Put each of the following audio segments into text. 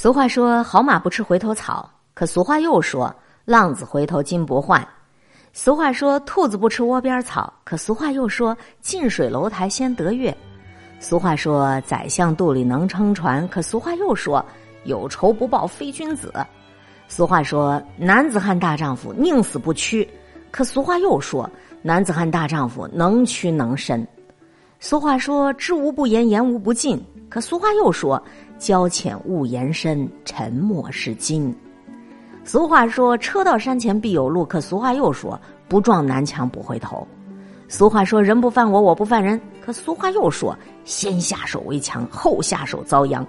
俗话说：“好马不吃回头草。”可俗话又说：“浪子回头金不换。”俗话说：“兔子不吃窝边草。”可俗话又说：“近水楼台先得月。”俗话说：“宰相肚里能撑船。”可俗话又说：“有仇不报非君子。”俗话说：“男子汉大丈夫宁死不屈。”可俗话又说：“男子汉大丈夫能屈能伸。”俗话说：“知无不言，言无不尽。”可俗话又说：“交浅勿言深，沉默是金。”俗话说：“车到山前必有路。”可俗话又说：“不撞南墙不回头。”俗话说：“人不犯我，我不犯人。”可俗话又说：“先下手为强，后下手遭殃。”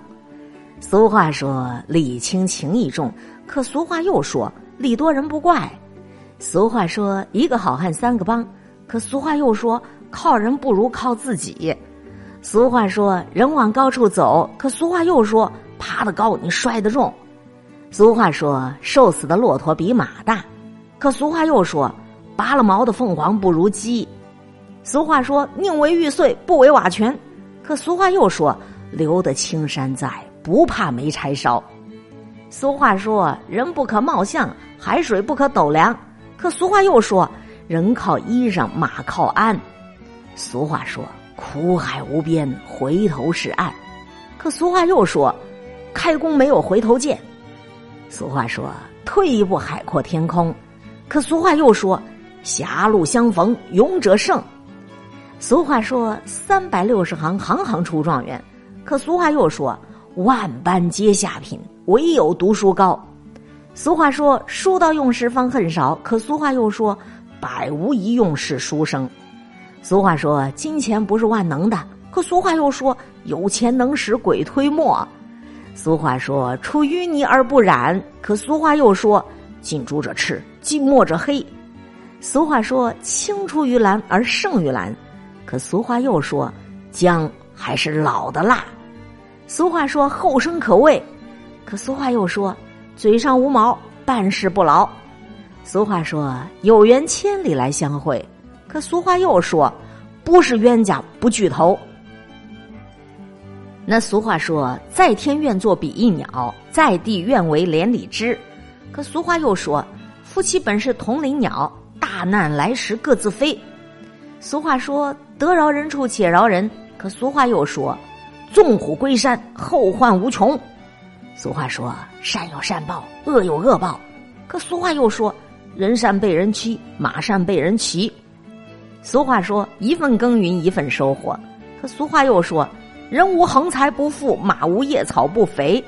俗话说：“礼轻情意重。”可俗话又说：“礼多人不怪。”俗话说：“一个好汉三个帮。”可俗话又说。靠人不如靠自己。俗话说：“人往高处走。”可俗话又说：“爬得高，你摔得重。”俗话说：“瘦死的骆驼比马大。”可俗话又说：“拔了毛的凤凰不如鸡。”俗话说：“宁为玉碎，不为瓦全。”可俗话又说：“留得青山在，不怕没柴烧。”俗话说：“人不可貌相，海水不可斗量。”可俗话又说：“人靠衣裳，马靠鞍。”俗话说：“苦海无边，回头是岸。”可俗话又说：“开弓没有回头箭。”俗话说：“退一步海阔天空。”可俗话又说：“狭路相逢勇者胜。”俗话说：“三百六十行，行行出状元。”可俗话又说：“万般皆下品，唯有读书高。”俗话说：“书到用时方恨少。”可俗话又说：“百无一用是书生。”俗话说：“金钱不是万能的。”可俗话又说：“有钱能使鬼推磨。”俗话说：“出淤泥而不染。”可俗话又说：“近朱者赤，近墨者黑。”俗话说：“青出于蓝而胜于蓝。”可俗话又说：“姜还是老的辣。”俗话说：“后生可畏。”可俗话又说：“嘴上无毛，办事不牢。”俗话说：“有缘千里来相会。”可俗话又说：“不是冤家不聚头。”那俗话说：“在天愿作比翼鸟，在地愿为连理枝。”可俗话又说：“夫妻本是同林鸟，大难来时各自飞。”俗话说：“得饶人处且饶人。”可俗话又说：“纵虎归山，后患无穷。”俗话说：“善有善报，恶有恶报。”可俗话又说：“人善被人欺，马善被人骑。”俗话说：“一份耕耘一份收获。”可俗话又说：“人无横财不富，马无夜草不肥。”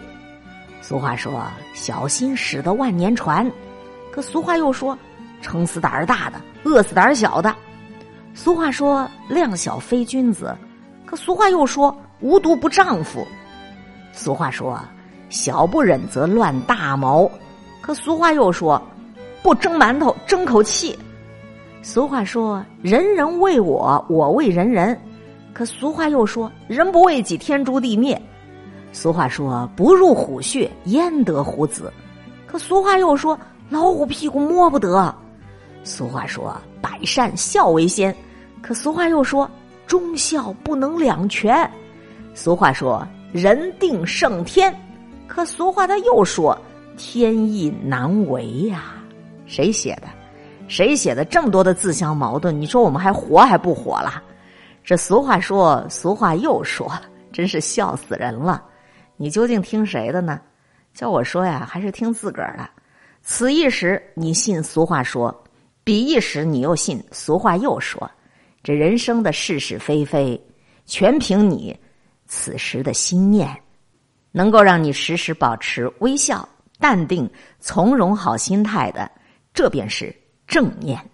俗话说：“小心驶得万年船。”可俗话又说：“撑死胆儿大的，饿死胆儿小的。”俗话说：“量小非君子。”可俗话又说：“无毒不丈夫。”俗话说：“小不忍则乱大谋。”可俗话又说：“不蒸馒头争口气。”俗话说：“人人为我，我为人人。”可俗话又说：“人不为己，天诛地灭。”俗话说：“不入虎穴，焉得虎子？”可俗话又说：“老虎屁股摸不得。”俗话说：“百善孝为先。”可俗话又说：“忠孝不能两全。”俗话说：“人定胜天。”可俗话他又说：“天意难违呀。”谁写的？谁写的这么多的自相矛盾？你说我们还活还不活了？这俗话说，俗话又说，真是笑死人了。你究竟听谁的呢？叫我说呀，还是听自个儿的？此一时你信俗话说，彼一时你又信俗话又说。这人生的是是非非，全凭你此时的心念，能够让你时时保持微笑、淡定、从容、好心态的，这便是。正念。